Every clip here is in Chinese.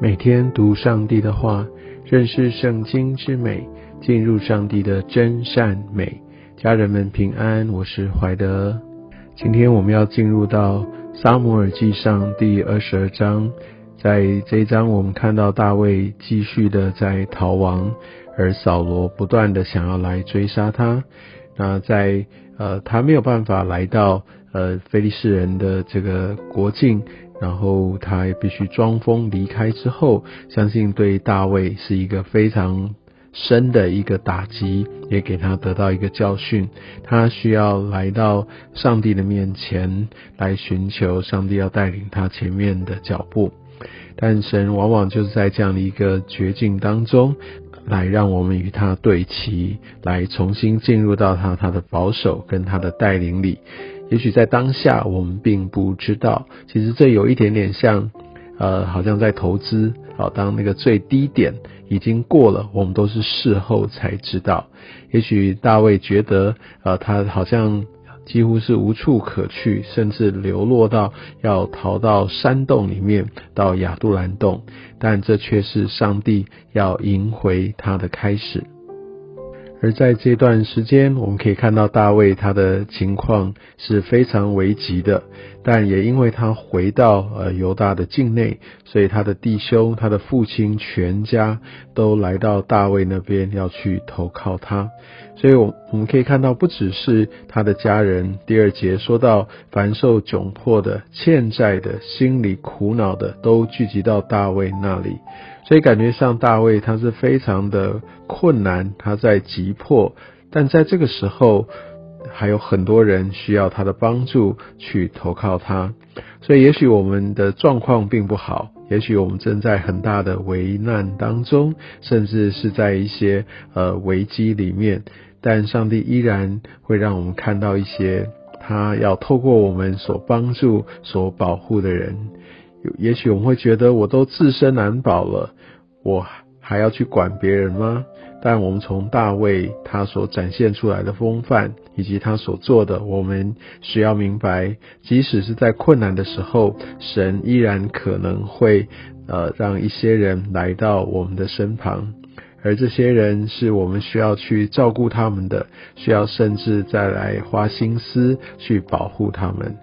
每天读上帝的话，认识圣经之美，进入上帝的真善美。家人们平安，我是怀德。今天我们要进入到撒母耳记上第二十二章，在这一章我们看到大卫继续的在逃亡，而扫罗不断的想要来追杀他。那在呃他没有办法来到呃非利士人的这个国境。然后他必须装疯离开之后，相信对大卫是一个非常深的一个打击，也给他得到一个教训。他需要来到上帝的面前来寻求上帝要带领他前面的脚步。但神往往就是在这样的一个绝境当中，来让我们与他对齐，来重新进入到他他的保守跟他的带领里。也许在当下我们并不知道，其实这有一点点像，呃，好像在投资，好，当那个最低点已经过了，我们都是事后才知道。也许大卫觉得，呃，他好像几乎是无处可去，甚至流落到要逃到山洞里面，到亚杜兰洞，但这却是上帝要赢回他的开始。而在这段时间，我们可以看到大卫他的情况是非常危急的，但也因为他回到呃犹大的境内，所以他的弟兄、他的父亲全家都来到大卫那边要去投靠他。所以，我我们可以看到，不只是他的家人。第二节说到，凡受窘迫的、欠债的、心里苦恼的，都聚集到大卫那里。所以，感觉上大卫他是非常的困难，他在急迫。但在这个时候，还有很多人需要他的帮助去投靠他。所以，也许我们的状况并不好。也许我们正在很大的危难当中，甚至是在一些呃危机里面，但上帝依然会让我们看到一些他要透过我们所帮助、所保护的人。也许我们会觉得我都自身难保了，我还要去管别人吗？但我们从大卫他所展现出来的风范，以及他所做的，我们需要明白，即使是在困难的时候，神依然可能会呃让一些人来到我们的身旁，而这些人是我们需要去照顾他们的，需要甚至再来花心思去保护他们。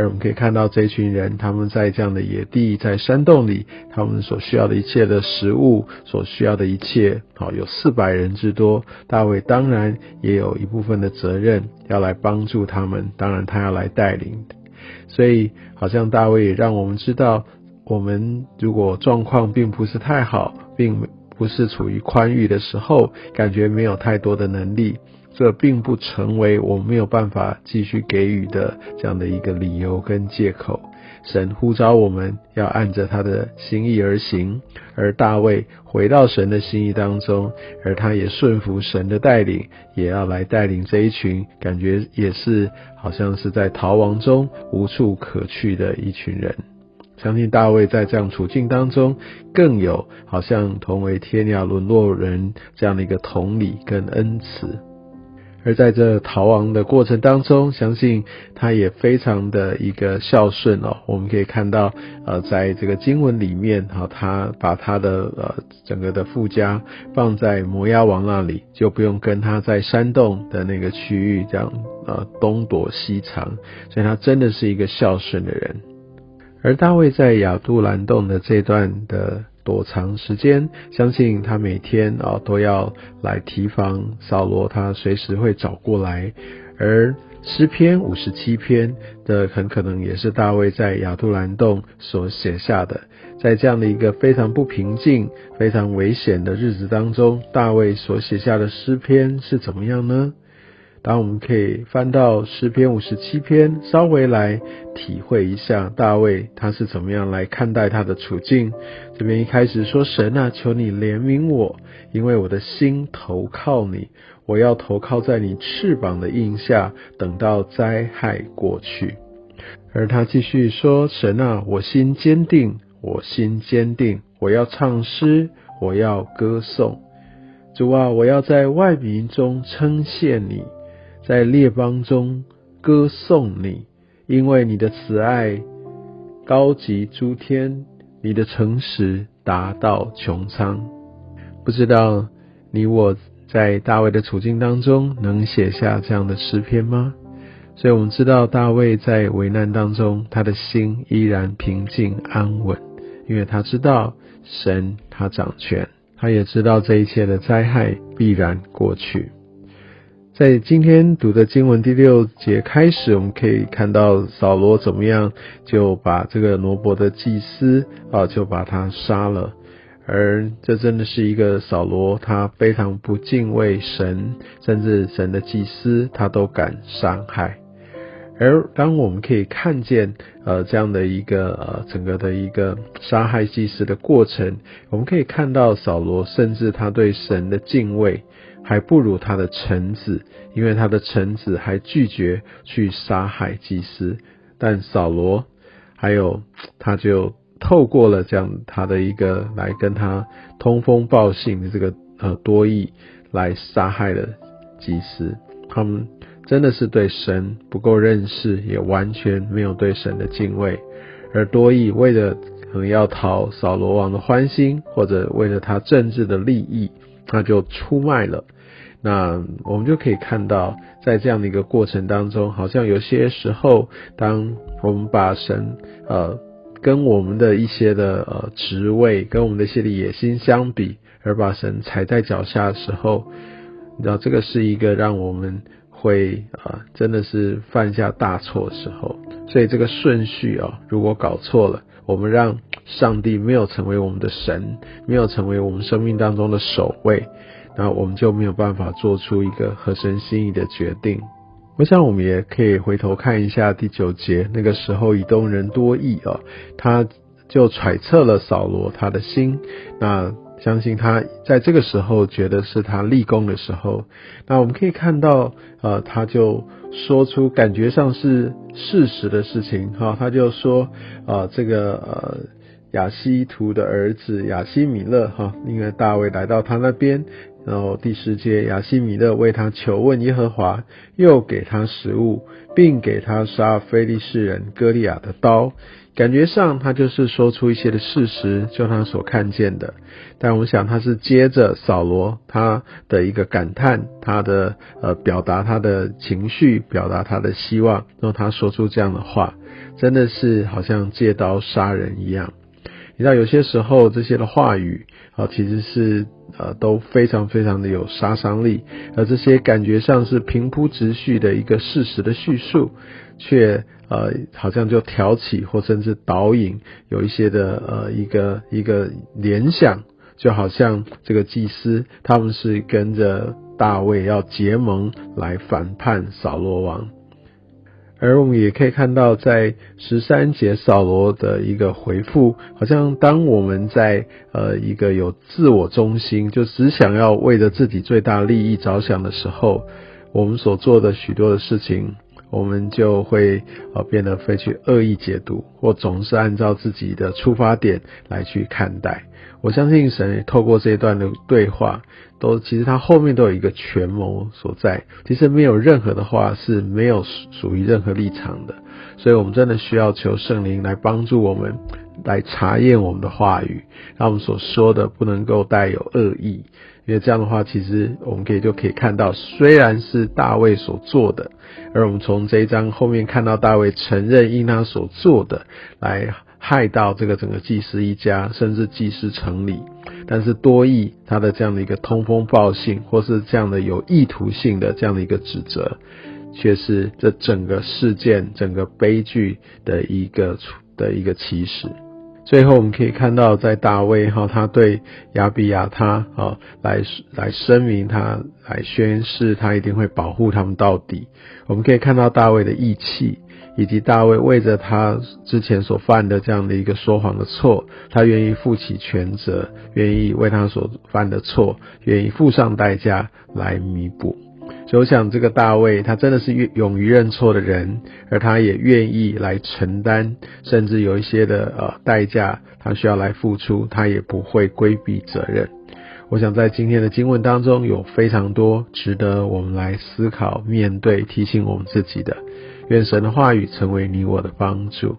而我们可以看到这群人，他们在这样的野地，在山洞里，他们所需要的一切的食物，所需要的一切，好有四百人之多。大卫当然也有一部分的责任要来帮助他们，当然他要来带领。所以，好像大卫也让我们知道，我们如果状况并不是太好，并不是处于宽裕的时候，感觉没有太多的能力。这并不成为我没有办法继续给予的这样的一个理由跟借口。神呼召我们要按着他的心意而行，而大卫回到神的心意当中，而他也顺服神的带领，也要来带领这一群感觉也是好像是在逃亡中无处可去的一群人。相信大卫在这样处境当中，更有好像同为天涯沦落人这样的一个同理跟恩慈。而在这逃亡的过程当中，相信他也非常的一个孝顺哦。我们可以看到，呃，在这个经文里面，哈，他把他的呃整个的富家放在摩押王那里，就不用跟他在山洞的那个区域这样呃东躲西藏，所以他真的是一个孝顺的人。而大卫在亚杜兰洞的这段的。躲藏时间，相信他每天啊都要来提防扫罗，他随时会找过来。而诗篇五十七篇的很可能也是大卫在亚杜兰洞所写下的。在这样的一个非常不平静、非常危险的日子当中，大卫所写下的诗篇是怎么样呢？当我们可以翻到诗篇五十七篇，稍微来体会一下大卫他是怎么样来看待他的处境。这边一开始说：“神啊，求你怜悯我，因为我的心投靠你，我要投靠在你翅膀的印下，等到灾害过去。”而他继续说：“神啊，我心坚定，我心坚定，我要唱诗，我要歌颂。主啊，我要在外民中称谢你。”在列邦中歌颂你，因为你的慈爱高及诸天，你的诚实达到穹苍。不知道你我在大卫的处境当中能写下这样的诗篇吗？所以我们知道大卫在危难当中，他的心依然平静安稳，因为他知道神他掌权，他也知道这一切的灾害必然过去。在今天读的经文第六节开始，我们可以看到扫罗怎么样就把这个罗伯的祭司啊，就把他杀了。而这真的是一个扫罗，他非常不敬畏神，甚至神的祭司他都敢伤害。而当我们可以看见呃这样的一个呃整个的一个杀害祭司的过程，我们可以看到扫罗甚至他对神的敬畏。还不如他的臣子，因为他的臣子还拒绝去杀害祭司，但扫罗还有他就透过了这样他的一个来跟他通风报信的这个呃多义来杀害了祭司，他们真的是对神不够认识，也完全没有对神的敬畏，而多义为了可能要讨扫罗王的欢心，或者为了他政治的利益。那就出卖了，那我们就可以看到，在这样的一个过程当中，好像有些时候，当我们把神呃跟我们的一些的呃职位，跟我们的一些的野心相比，而把神踩在脚下的时候，你知道这个是一个让我们会啊真的是犯下大错的时候，所以这个顺序啊，如果搞错了。我们让上帝没有成为我们的神，没有成为我们生命当中的首位，那我们就没有办法做出一个合神心意的决定。我想我们也可以回头看一下第九节，那个时候以东人多义啊，他就揣测了扫罗他的心，那。相信他在这个时候觉得是他立功的时候，那我们可以看到，呃，他就说出感觉上是事实的事情，哈，他就说，啊，这个呃亚西图的儿子亚西米勒，哈，因为大卫来到他那边，然后第十节亚西米勒为他求问耶和华，又给他食物，并给他杀非利士人歌利亚的刀。感觉上，他就是说出一些的事实，就他所看见的。但我想，他是接着扫罗他的一个感叹，他的呃表达他的情绪，表达他的希望，然后他说出这样的话，真的是好像借刀杀人一样。你知道，有些时候这些的话语啊，其实是呃都非常非常的有杀伤力，而这些感觉上是平铺直叙的一个事实的叙述，却。呃，好像就挑起或甚至导引有一些的呃一个一个联想，就好像这个祭司他们是跟着大卫要结盟来反叛扫罗王，而我们也可以看到在十三节扫罗的一个回复，好像当我们在呃一个有自我中心，就只想要为了自己最大利益着想的时候，我们所做的许多的事情。我们就会呃变得非去恶意解读，或总是按照自己的出发点来去看待。我相信神透过这一段的对话，都其实他后面都有一个权谋所在。其实没有任何的话是没有属于任何立场的，所以我们真的需要求圣灵来帮助我们，来查验我们的话语，让我们所说的不能够带有恶意。因为这样的话，其实我们可以就可以看到，虽然是大卫所做的，而我们从这一章后面看到大卫承认因他所做的来害到这个整个祭司一家，甚至祭司城里，但是多益他的这样的一个通风报信，或是这样的有意图性的这样的一个指责，却是这整个事件、整个悲剧的一个的一个起始。最后我们可以看到，在大卫哈，他对亚比亚他啊来来声明，他来宣誓，他一定会保护他们到底。我们可以看到大卫的义气，以及大卫为着他之前所犯的这样的一个说谎的错，他愿意负起全责，愿意为他所犯的错，愿意付上代价来弥补。所以我想，这个大卫他真的是勇于认错的人，而他也愿意来承担，甚至有一些的呃代价，他需要来付出，他也不会规避责任。我想在今天的经文当中，有非常多值得我们来思考、面对、提醒我们自己的。愿神的话语成为你我的帮助。